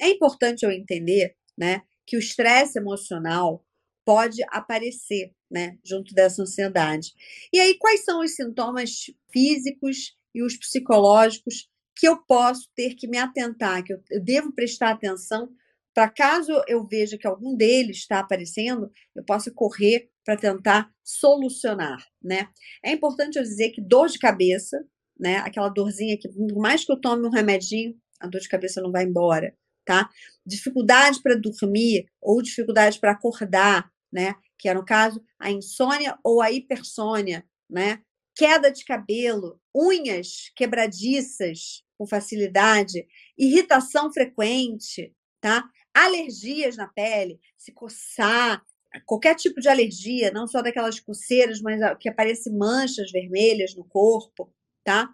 É importante eu entender, né, que o estresse emocional pode aparecer, né, junto dessa ansiedade. E aí, quais são os sintomas físicos e os psicológicos que eu posso ter que me atentar, que eu, devo prestar atenção para caso eu veja que algum deles está aparecendo, eu possa correr para tentar solucionar, né? É importante eu dizer que dor de cabeça, né? Aquela dorzinha que, por mais que eu tome um remedinho, a dor de cabeça não vai embora, tá? Dificuldade para dormir ou dificuldade para acordar, né? Que é no caso a insônia ou a hipersônia, né? Queda de cabelo, unhas quebradiças com facilidade, irritação frequente, tá? Alergias na pele, se coçar, qualquer tipo de alergia, não só daquelas coceiras, mas que aparecem manchas vermelhas no corpo, tá?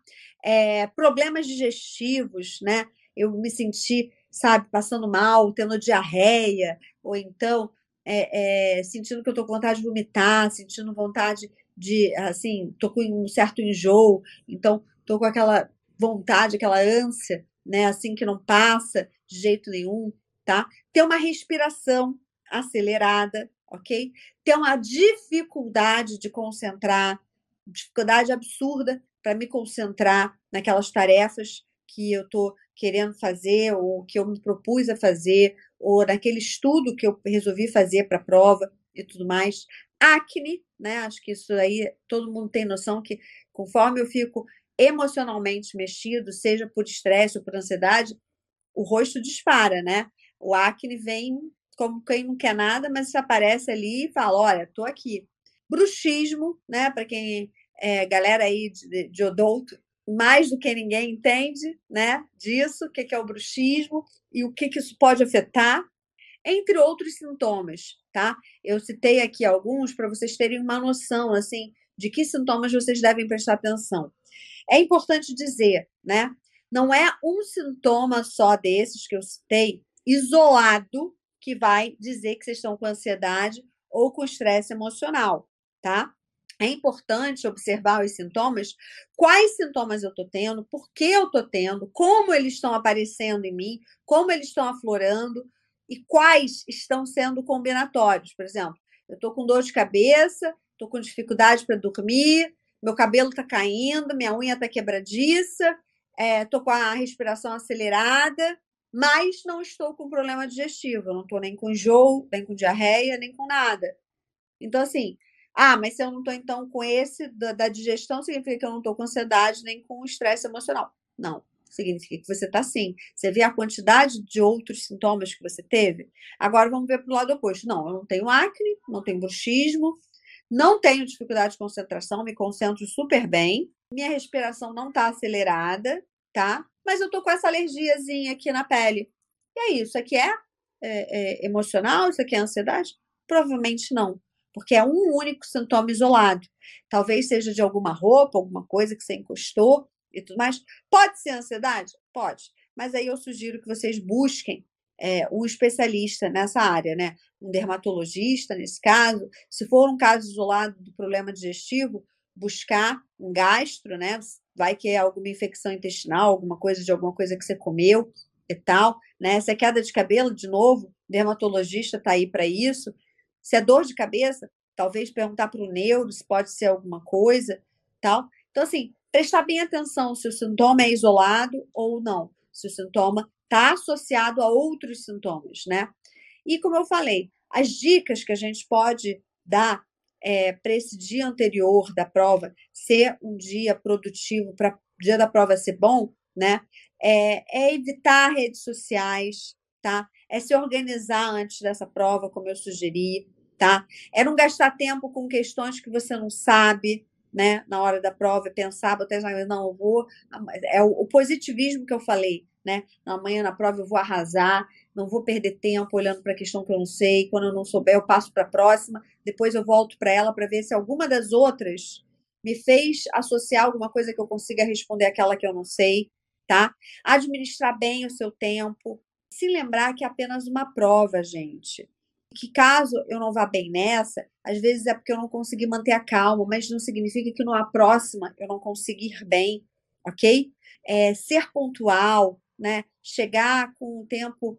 É, problemas digestivos, né? Eu me senti, sabe, passando mal, tendo diarreia, ou então é, é, sentindo que eu tô com vontade de vomitar, sentindo vontade de, assim, tô com um certo enjoo, então tô com aquela vontade, aquela ânsia, né, assim que não passa de jeito nenhum, tá? Ter uma respiração acelerada, ok? Ter uma dificuldade de concentrar, dificuldade absurda para me concentrar naquelas tarefas que eu estou querendo fazer, ou que eu me propus a fazer, ou naquele estudo que eu resolvi fazer para a prova e tudo mais. Acne, né? Acho que isso aí todo mundo tem noção que conforme eu fico emocionalmente mexido, seja por estresse ou por ansiedade, o rosto dispara, né? O acne vem como quem não quer nada, mas se aparece ali e fala: olha, tô aqui. Bruxismo, né? Para quem é galera aí de, de odonto, mais do que ninguém entende, né? Disso, o que é o bruxismo e o que, isso pode afetar, entre outros sintomas, tá? Eu citei aqui alguns para vocês terem uma noção, assim, de que sintomas vocês devem prestar atenção. É importante dizer, né? Não é um sintoma só desses que eu citei, isolado, que vai dizer que vocês estão com ansiedade ou com estresse emocional, tá? É importante observar os sintomas, quais sintomas eu estou tendo, por que eu estou tendo, como eles estão aparecendo em mim, como eles estão aflorando e quais estão sendo combinatórios. Por exemplo, eu estou com dor de cabeça, estou com dificuldade para dormir, meu cabelo está caindo, minha unha está quebradiça, estou é, com a respiração acelerada, mas não estou com problema digestivo, não estou nem com enjoo, nem com diarreia, nem com nada. Então, assim, ah, mas se eu não estou então com esse da, da, digestão, significa que eu não estou com ansiedade nem com estresse emocional. Não, significa que você está sim. Você vê a quantidade de outros sintomas que você teve? Agora vamos ver para o lado oposto. Não, eu não tenho acne, não tenho bruxismo, não tenho dificuldade de concentração, me concentro super bem, minha respiração não está acelerada, tá? mas eu tô com essa alergiazinha aqui na pele. E é isso, aqui é, é, é emocional? Isso aqui é ansiedade? Provavelmente não, porque é um único sintoma isolado. Talvez seja de alguma roupa, alguma coisa que você encostou e tudo mais. Pode ser ansiedade? Pode. Mas aí eu sugiro que vocês busquem é, um especialista nessa área, né? Um dermatologista, nesse caso. Se for um caso isolado do problema digestivo, buscar um gastro, né? vai que é alguma infecção intestinal, alguma coisa de alguma coisa que você comeu e tal, né? Se é queda de cabelo, de novo, dermatologista está aí para isso. Se é dor de cabeça, talvez perguntar para o neuro se pode ser alguma coisa, tal. Então, assim, prestar bem atenção se o sintoma é isolado ou não, se o sintoma está associado a outros sintomas, né? E como eu falei, as dicas que a gente pode dar é, para esse dia anterior da prova ser um dia produtivo, para o dia da prova ser bom, né? É, é, evitar redes sociais, tá? É se organizar antes dessa prova, como eu sugeri, tá? É não gastar tempo com questões que você não sabe, né? Na hora da prova, pensar, botar não, eu vou. É o, o positivismo que eu falei, né? Amanhã na prova eu vou arrasar, não vou perder tempo olhando para a questão que eu não sei. Quando eu não souber, eu passo para a próxima. Depois eu volto para ela para ver se alguma das outras me fez associar alguma coisa que eu consiga responder aquela que eu não sei, tá? Administrar bem o seu tempo. Se lembrar que é apenas uma prova, gente. Que caso eu não vá bem nessa, às vezes é porque eu não consegui manter a calma, mas não significa que numa próxima eu não conseguir bem, ok? É, ser pontual, né? Chegar com o tempo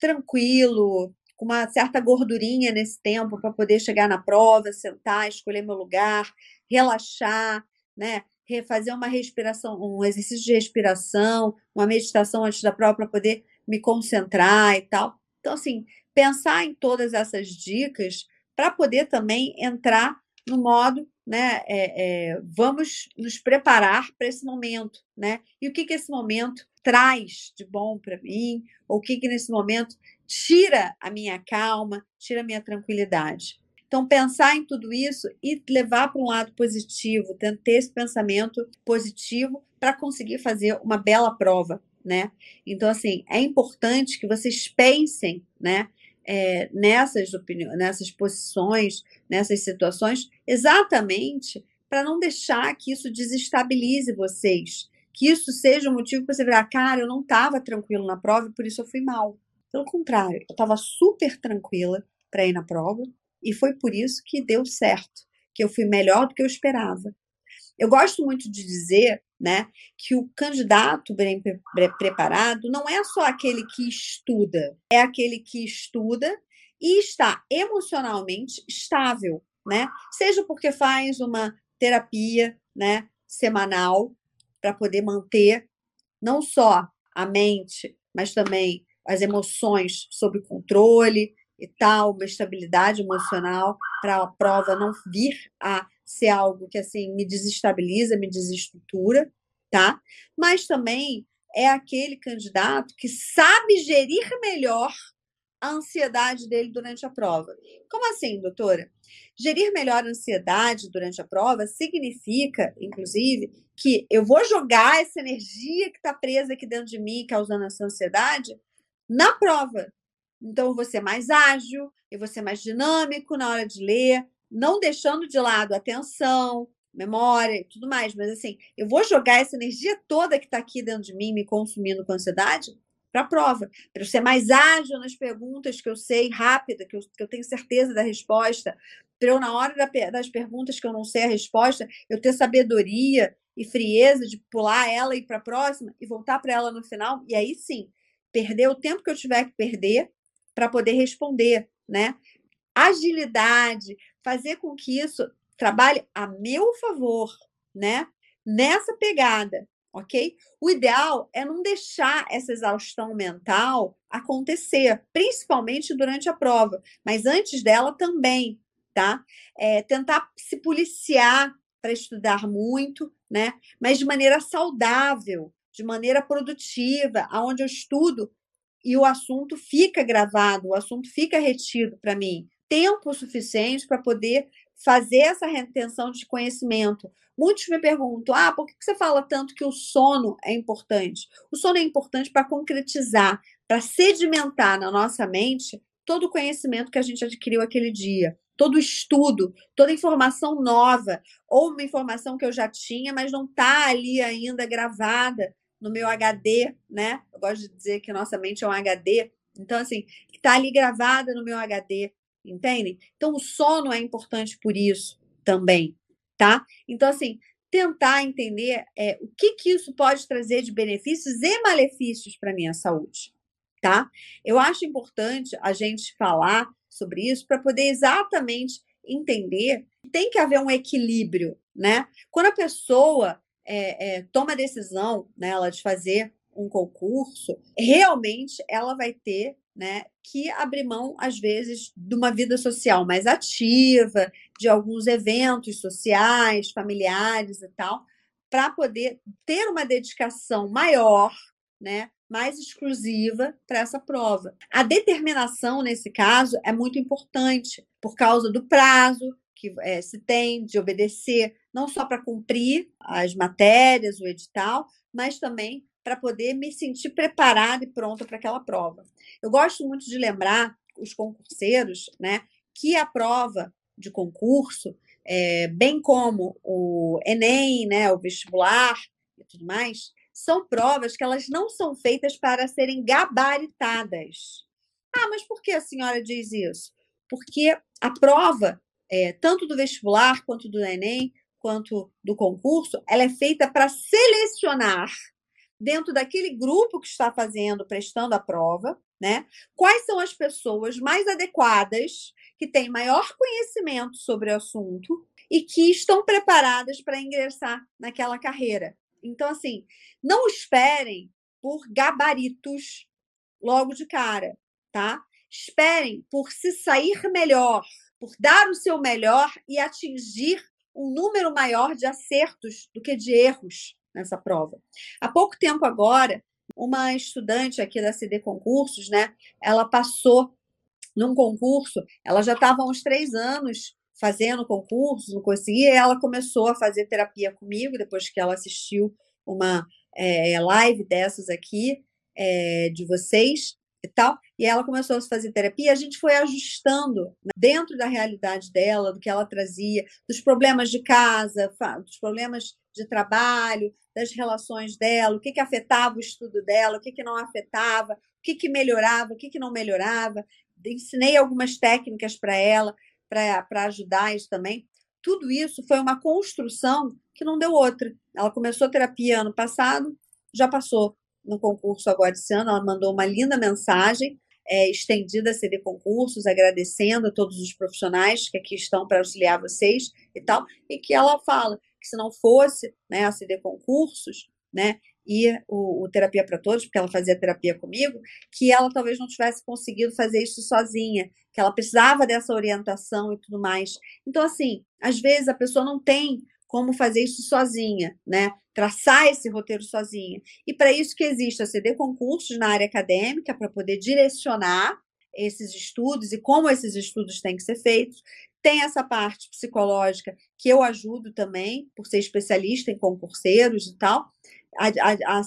tranquilo, com uma certa gordurinha nesse tempo para poder chegar na prova, sentar, escolher meu lugar, relaxar, né? Fazer uma respiração, um exercício de respiração, uma meditação antes da prova para poder me concentrar e tal. Então, assim, pensar em todas essas dicas para poder também entrar no modo, né? É, é, vamos nos preparar para esse momento, né? E o que, que esse momento traz de bom para mim, ou o que, que nesse momento tira a minha calma, tira a minha tranquilidade. Então, pensar em tudo isso e levar para um lado positivo, ter esse pensamento positivo para conseguir fazer uma bela prova, né? Então, assim, é importante que vocês pensem, né? É, nessas opiniões, nessas posições, nessas situações, exatamente para não deixar que isso desestabilize vocês, que isso seja um motivo para você virar, cara, eu não estava tranquilo na prova e por isso eu fui mal. Pelo contrário, eu estava super tranquila para ir na prova e foi por isso que deu certo, que eu fui melhor do que eu esperava. Eu gosto muito de dizer, né, que o candidato bem preparado não é só aquele que estuda, é aquele que estuda e está emocionalmente estável, né? Seja porque faz uma terapia, né, semanal para poder manter não só a mente, mas também as emoções sob controle e tal, uma estabilidade emocional para a prova não vir a ser algo que assim me desestabiliza, me desestrutura, tá? Mas também é aquele candidato que sabe gerir melhor a ansiedade dele durante a prova. Como assim, doutora? Gerir melhor a ansiedade durante a prova significa, inclusive, que eu vou jogar essa energia que está presa aqui dentro de mim, causando essa ansiedade, na prova. Então, eu vou ser mais ágil, eu vou ser mais dinâmico na hora de ler, não deixando de lado atenção, memória e tudo mais. Mas, assim, eu vou jogar essa energia toda que está aqui dentro de mim, me consumindo com ansiedade, para a prova. Para eu ser mais ágil nas perguntas que eu sei, rápida, que eu, que eu tenho certeza da resposta. Para eu, na hora da, das perguntas que eu não sei a resposta, eu ter sabedoria e frieza de pular ela e ir para a próxima e voltar para ela no final. E aí sim, perder o tempo que eu tiver que perder para poder responder, né? Agilidade, fazer com que isso trabalhe a meu favor, né? Nessa pegada, ok? O ideal é não deixar essa exaustão mental acontecer, principalmente durante a prova, mas antes dela também, tá? É, tentar se policiar para estudar muito, né? Mas de maneira saudável, de maneira produtiva, aonde eu estudo e o assunto fica gravado, o assunto fica retido para mim. Tempo suficiente para poder fazer essa retenção de conhecimento. Muitos me perguntam: ah, por que você fala tanto que o sono é importante? O sono é importante para concretizar, para sedimentar na nossa mente todo o conhecimento que a gente adquiriu aquele dia, todo o estudo, toda informação nova, ou uma informação que eu já tinha, mas não está ali ainda gravada no meu HD, né? Eu gosto de dizer que nossa mente é um HD. Então, assim, está ali gravada no meu HD, entendem? Então, o sono é importante por isso também, tá? Então, assim, tentar entender é, o que, que isso pode trazer de benefícios e malefícios para a minha saúde, tá? Eu acho importante a gente falar sobre isso para poder exatamente entender que tem que haver um equilíbrio, né? Quando a pessoa é, é, toma a decisão né, de fazer um concurso, realmente ela vai ter né, que abrir mão, às vezes, de uma vida social mais ativa, de alguns eventos sociais, familiares e tal, para poder ter uma dedicação maior, né, mais exclusiva para essa prova. A determinação, nesse caso, é muito importante, por causa do prazo, que é, se tem de obedecer, não só para cumprir as matérias, o edital, mas também para poder me sentir preparada e pronta para aquela prova. Eu gosto muito de lembrar os concurseiros, né, que a prova de concurso, é, bem como o Enem, né, o vestibular e tudo mais, são provas que elas não são feitas para serem gabaritadas. Ah, mas por que a senhora diz isso? Porque a prova é, tanto do vestibular, quanto do Enem, quanto do concurso, ela é feita para selecionar dentro daquele grupo que está fazendo, prestando a prova, né? Quais são as pessoas mais adequadas, que têm maior conhecimento sobre o assunto e que estão preparadas para ingressar naquela carreira. Então, assim, não esperem por gabaritos logo de cara, tá? Esperem por se sair melhor, por dar o seu melhor e atingir um número maior de acertos do que de erros nessa prova. Há pouco tempo agora, uma estudante aqui da CD Concursos, né? Ela passou num concurso, ela já estava há uns três anos fazendo concursos, não conseguia, e ela começou a fazer terapia comigo, depois que ela assistiu uma é, live dessas aqui, é, de vocês e tal, e ela começou a fazer terapia, a gente foi ajustando né, dentro da realidade dela, do que ela trazia, dos problemas de casa, dos problemas de trabalho, das relações dela, o que, que afetava o estudo dela, o que, que não afetava, o que, que melhorava, o que, que não melhorava. Ensinei algumas técnicas para ela, para ajudar isso também. Tudo isso foi uma construção que não deu outra. Ela começou terapia ano passado, já passou no concurso agora esse ano, ela mandou uma linda mensagem é, estendida a CD Concursos, agradecendo a todos os profissionais que aqui estão para auxiliar vocês e tal, e que ela fala que se não fosse né, a CD Concursos, né, e o, o Terapia para Todos, porque ela fazia terapia comigo, que ela talvez não tivesse conseguido fazer isso sozinha, que ela precisava dessa orientação e tudo mais. Então, assim, às vezes a pessoa não tem como fazer isso sozinha, né? Traçar esse roteiro sozinha. E para isso que existe a CD Concursos na área acadêmica, para poder direcionar esses estudos e como esses estudos têm que ser feitos. Tem essa parte psicológica que eu ajudo também, por ser especialista em concurseiros e tal, a, a,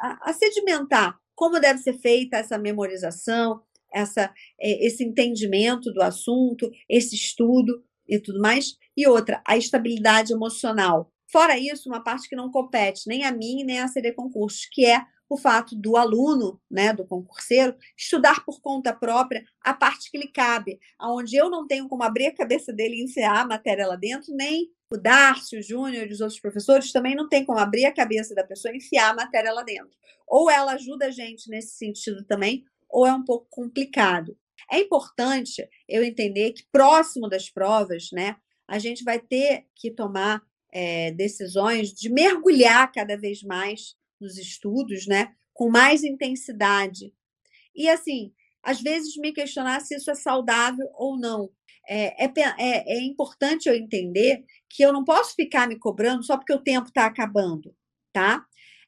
a, a sedimentar como deve ser feita essa memorização, essa, é, esse entendimento do assunto, esse estudo e tudo mais. E outra, a estabilidade emocional. Fora isso, uma parte que não compete nem a mim nem a CD Concursos, que é o fato do aluno, né, do concurseiro, estudar por conta própria a parte que lhe cabe, aonde eu não tenho como abrir a cabeça dele e enfiar a matéria lá dentro, nem o Darcio, o Júnior e os outros professores também não tem como abrir a cabeça da pessoa e enfiar a matéria lá dentro. Ou ela ajuda a gente nesse sentido também, ou é um pouco complicado. É importante eu entender que próximo das provas, né, a gente vai ter que tomar é, decisões de mergulhar cada vez mais nos estudos, né, com mais intensidade. E assim, às vezes me questionar se isso é saudável ou não. É, é, é, é importante eu entender que eu não posso ficar me cobrando só porque o tempo está acabando, tá?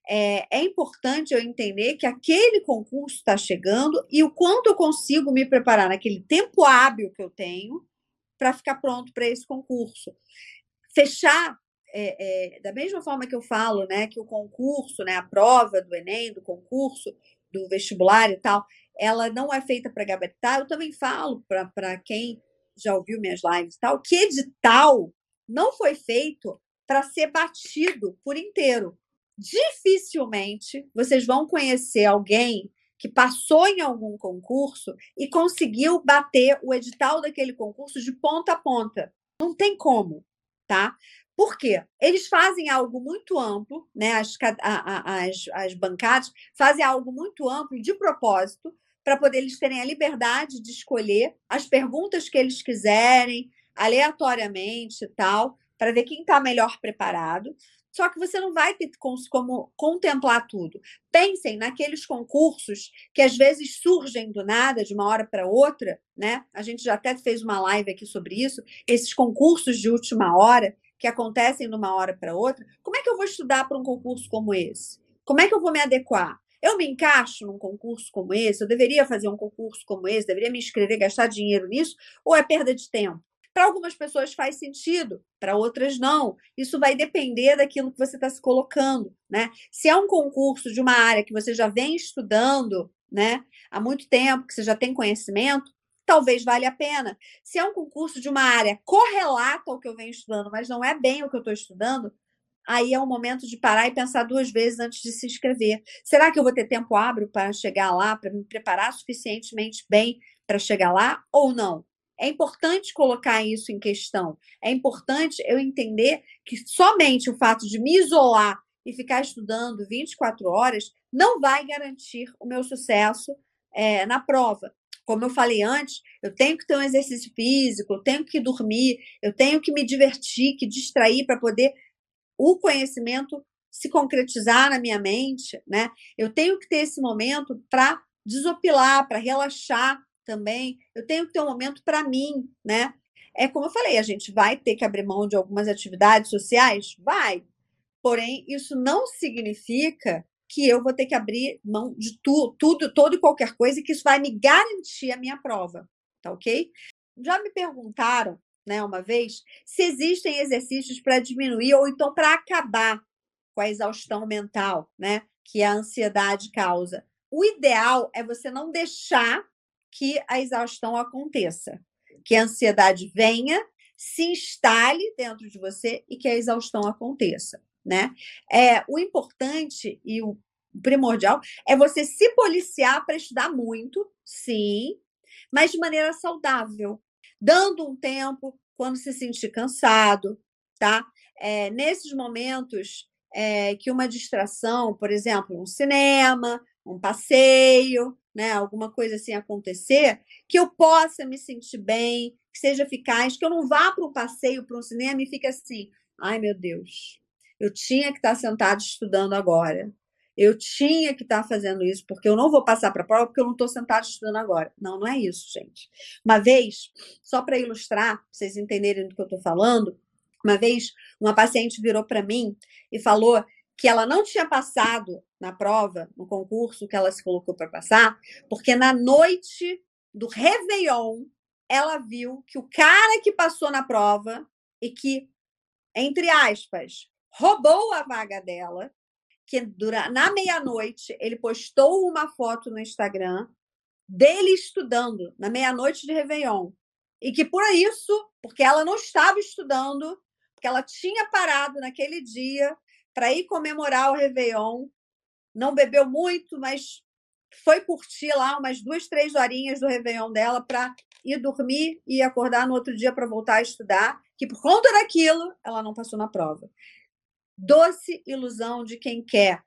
é, é importante eu entender que aquele concurso está chegando e o quanto eu consigo me preparar naquele tempo hábil que eu tenho para ficar pronto para esse concurso. Fechar, é, é, da mesma forma que eu falo, né, que o concurso, né, a prova do Enem, do concurso, do vestibular e tal, ela não é feita para gabaritar, eu também falo para quem já ouviu minhas lives e tal, que edital não foi feito para ser batido por inteiro dificilmente vocês vão conhecer alguém que passou em algum concurso e conseguiu bater o edital daquele concurso de ponta a ponta. Não tem como, tá? Por quê? Eles fazem algo muito amplo, né? As, as, as bancadas fazem algo muito amplo de propósito para poder eles terem a liberdade de escolher as perguntas que eles quiserem, aleatoriamente e tal, para ver quem está melhor preparado. Só que você não vai ter como contemplar tudo. Pensem naqueles concursos que às vezes surgem do nada, de uma hora para outra, né? A gente já até fez uma live aqui sobre isso, esses concursos de última hora que acontecem de uma hora para outra. Como é que eu vou estudar para um concurso como esse? Como é que eu vou me adequar? Eu me encaixo num concurso como esse? Eu deveria fazer um concurso como esse? Deveria me inscrever, gastar dinheiro nisso? Ou é perda de tempo? Para algumas pessoas faz sentido, para outras não. Isso vai depender daquilo que você está se colocando, né? Se é um concurso de uma área que você já vem estudando, né, há muito tempo, que você já tem conhecimento, talvez valha a pena. Se é um concurso de uma área correlata ao que eu venho estudando, mas não é bem o que eu estou estudando, aí é o momento de parar e pensar duas vezes antes de se inscrever. Será que eu vou ter tempo hábil para chegar lá, para me preparar suficientemente bem para chegar lá ou não? É importante colocar isso em questão. É importante eu entender que somente o fato de me isolar e ficar estudando 24 horas não vai garantir o meu sucesso é, na prova. Como eu falei antes, eu tenho que ter um exercício físico, eu tenho que dormir, eu tenho que me divertir, que distrair para poder o conhecimento se concretizar na minha mente, né? Eu tenho que ter esse momento para desopilar, para relaxar também. Eu tenho que ter um momento para mim, né? É como eu falei, a gente vai ter que abrir mão de algumas atividades sociais? Vai. Porém, isso não significa que eu vou ter que abrir mão de tu, tudo, todo e qualquer coisa, e que isso vai me garantir a minha prova, tá ok? Já me perguntaram, né, uma vez, se existem exercícios para diminuir ou então para acabar com a exaustão mental, né, que a ansiedade causa. O ideal é você não deixar que a exaustão aconteça, que a ansiedade venha, se instale dentro de você e que a exaustão aconteça né? É, o importante e o primordial é você se policiar para estudar muito, sim, mas de maneira saudável, dando um tempo quando se sentir cansado, tá? É, nesses momentos é, que uma distração, por exemplo, um cinema, um passeio, né, alguma coisa assim acontecer, que eu possa me sentir bem, que seja eficaz, que eu não vá para um passeio, para um cinema e fique assim, ai meu Deus, eu tinha que estar sentado estudando agora. Eu tinha que estar fazendo isso, porque eu não vou passar para a prova, porque eu não estou sentado estudando agora. Não, não é isso, gente. Uma vez, só para ilustrar, para vocês entenderem do que eu estou falando, uma vez uma paciente virou para mim e falou que ela não tinha passado na prova, no concurso que ela se colocou para passar, porque na noite do Réveillon, ela viu que o cara que passou na prova e que, entre aspas, roubou a vaga dela, que dura, na meia-noite ele postou uma foto no Instagram dele estudando na meia-noite de Réveillon. E que por isso, porque ela não estava estudando, porque ela tinha parado naquele dia para ir comemorar o Réveillon, não bebeu muito, mas foi curtir lá umas duas, três horinhas do Réveillon dela para ir dormir e acordar no outro dia para voltar a estudar, que por conta daquilo ela não passou na prova. Doce ilusão de quem quer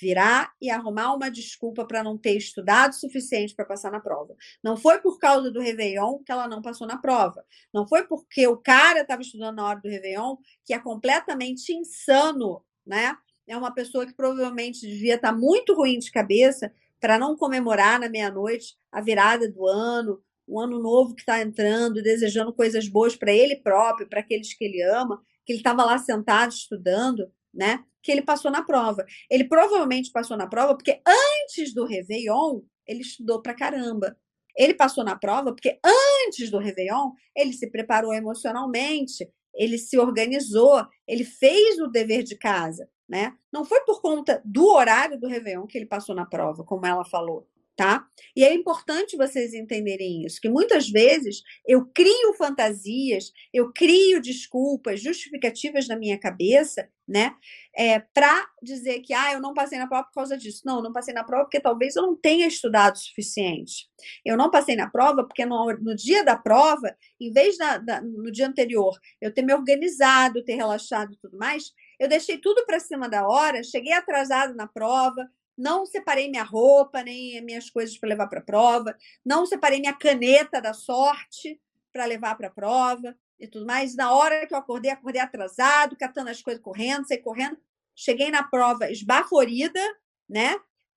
virar e arrumar uma desculpa para não ter estudado o suficiente para passar na prova. Não foi por causa do Réveillon que ela não passou na prova. Não foi porque o cara estava estudando na hora do Réveillon, que é completamente insano, né? É uma pessoa que provavelmente devia estar tá muito ruim de cabeça para não comemorar na meia-noite a virada do ano, o ano novo que está entrando, desejando coisas boas para ele próprio, para aqueles que ele ama, que ele estava lá sentado estudando, né? Que ele passou na prova. Ele provavelmente passou na prova porque antes do Réveillon ele estudou pra caramba. Ele passou na prova porque antes do Réveillon ele se preparou emocionalmente, ele se organizou, ele fez o dever de casa, né? Não foi por conta do horário do Réveillon que ele passou na prova, como ela falou tá? E é importante vocês entenderem isso, que muitas vezes eu crio fantasias, eu crio desculpas, justificativas na minha cabeça, né? É, para dizer que ah, eu não passei na prova por causa disso. Não, eu não passei na prova porque talvez eu não tenha estudado o suficiente. Eu não passei na prova porque no, no dia da prova, em vez da, da, no dia anterior, eu ter me organizado, ter relaxado e tudo mais, eu deixei tudo para cima da hora, cheguei atrasado na prova, não separei minha roupa, nem minhas coisas para levar para a prova, não separei minha caneta da sorte para levar para a prova e tudo mais. Na hora que eu acordei, acordei atrasado, catando as coisas correndo, saí correndo. Cheguei na prova esbaforida, né?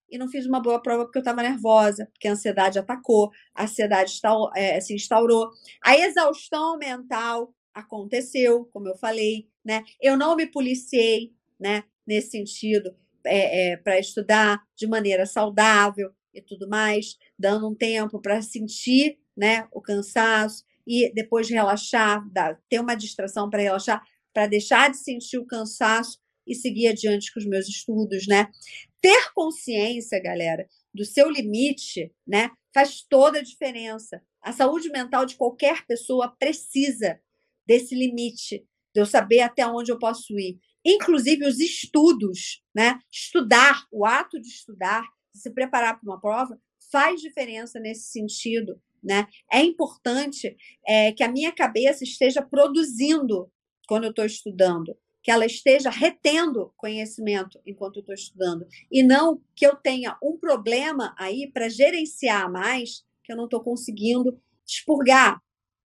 E não fiz uma boa prova porque eu estava nervosa, porque a ansiedade atacou, a ansiedade é, se instaurou. A exaustão mental aconteceu, como eu falei, né? Eu não me policiei, né? Nesse sentido é, é, para estudar de maneira saudável e tudo mais, dando um tempo para sentir né, o cansaço e depois relaxar, dar, ter uma distração para relaxar, para deixar de sentir o cansaço e seguir adiante com os meus estudos, né? Ter consciência, galera, do seu limite, né, faz toda a diferença. A saúde mental de qualquer pessoa precisa desse limite, de eu saber até onde eu posso ir. Inclusive os estudos, né? Estudar, o ato de estudar, se preparar para uma prova, faz diferença nesse sentido, né? É importante é, que a minha cabeça esteja produzindo quando eu estou estudando, que ela esteja retendo conhecimento enquanto eu estou estudando, e não que eu tenha um problema aí para gerenciar mais, que eu não estou conseguindo expurgar,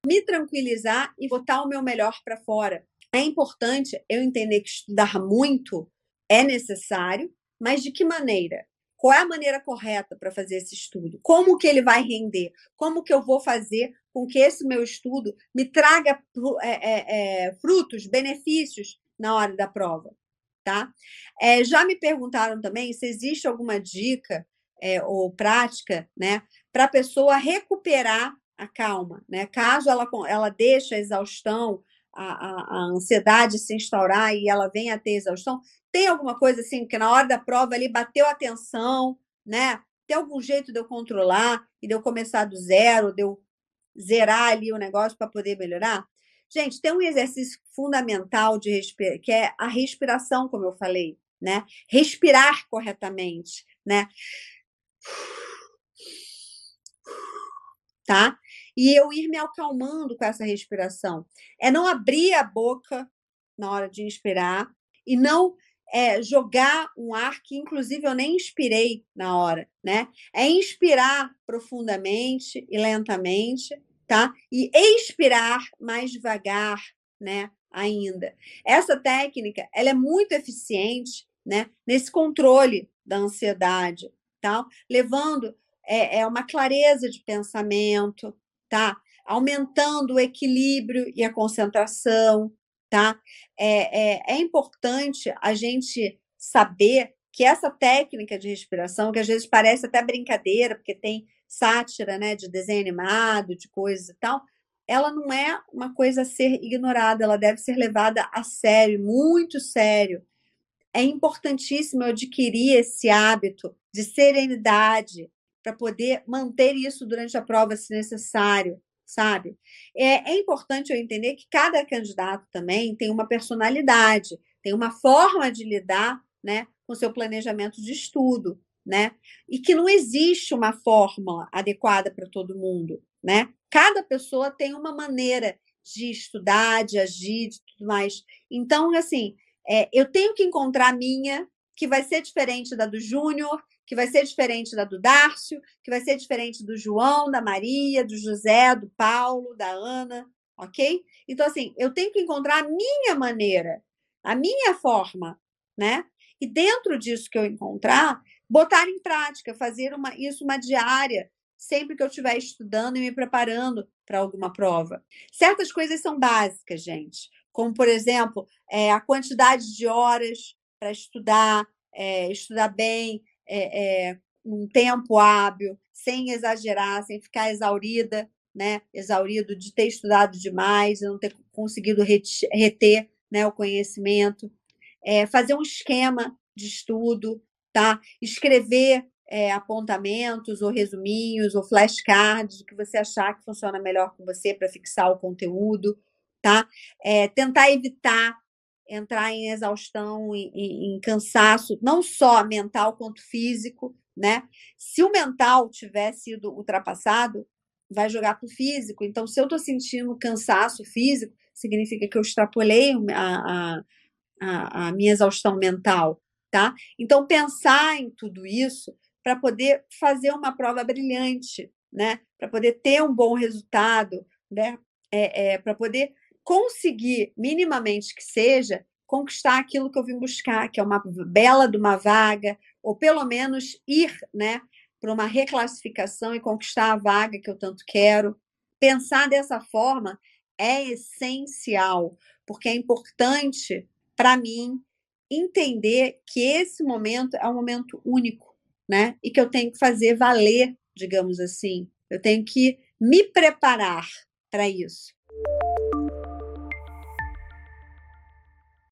me tranquilizar e botar o meu melhor para fora. É importante eu entender que estudar muito é necessário, mas de que maneira? Qual é a maneira correta para fazer esse estudo? Como que ele vai render? Como que eu vou fazer com que esse meu estudo me traga é, é, é, frutos, benefícios na hora da prova, tá? É, já me perguntaram também se existe alguma dica é, ou prática, né, para a pessoa recuperar a calma, né? Caso ela, ela deixe a exaustão, a, a, ansiedade se instaurar e ela venha a ter exaustão, tem alguma coisa assim que na hora da prova ali bateu a atenção, né? Tem algum jeito de eu controlar e de eu começar do zero, de eu zerar ali o negócio para poder melhorar? Gente, tem um exercício fundamental de respirar, que é a respiração, como eu falei, né? Respirar corretamente, né? Tá? E eu ir me acalmando com essa respiração. É não abrir a boca na hora de inspirar e não é jogar um ar que, inclusive, eu nem inspirei na hora, né? É inspirar profundamente e lentamente, tá? E expirar mais devagar, né? Ainda. Essa técnica, ela é muito eficiente, né? Nesse controle da ansiedade, tá? Levando é, é uma clareza de pensamento, tá? Aumentando o equilíbrio e a concentração, tá? É, é, é importante a gente saber que essa técnica de respiração, que às vezes parece até brincadeira, porque tem sátira, né, de desenho animado, de coisas e tal, ela não é uma coisa a ser ignorada, ela deve ser levada a sério, muito sério. É importantíssimo eu adquirir esse hábito de serenidade para poder manter isso durante a prova, se necessário sabe? É, é importante eu entender que cada candidato também tem uma personalidade, tem uma forma de lidar, né, com seu planejamento de estudo, né? E que não existe uma fórmula adequada para todo mundo, né? Cada pessoa tem uma maneira de estudar, de agir, de tudo mais. Então, assim, é, eu tenho que encontrar a minha, que vai ser diferente da do Júnior, que vai ser diferente da do Dárcio, que vai ser diferente do João, da Maria, do José, do Paulo, da Ana, ok? Então, assim, eu tenho que encontrar a minha maneira, a minha forma, né? E dentro disso que eu encontrar, botar em prática, fazer uma, isso uma diária, sempre que eu estiver estudando e me preparando para alguma prova. Certas coisas são básicas, gente, como, por exemplo, é, a quantidade de horas para estudar, é, estudar bem, é, é, um tempo hábil, sem exagerar, sem ficar exaurida, né? Exaurido de ter estudado demais, não ter conseguido reter né, o conhecimento. É, fazer um esquema de estudo, tá? Escrever é, apontamentos ou resuminhos ou flashcards, o que você achar que funciona melhor com você para fixar o conteúdo, tá? É, tentar evitar entrar em exaustão, em, em, em, cansaço, não só mental quanto físico, né? Se o mental tiver sido ultrapassado, vai jogar para o físico. Então, se eu estou sentindo cansaço físico, significa que eu extrapolei a, a, a, a minha exaustão mental, tá? Então, pensar em tudo isso para poder fazer uma prova brilhante, né? Para poder ter um bom resultado, né? É, é, para poder conseguir, minimamente que seja, conquistar aquilo que eu vim buscar, que é uma bela de uma vaga, ou pelo menos ir né, para uma reclassificação e conquistar a vaga que eu tanto quero. Pensar dessa forma é essencial, porque é importante para mim entender que esse momento é um momento único, né? E que eu tenho que fazer valer, digamos assim. Eu tenho que me preparar para isso.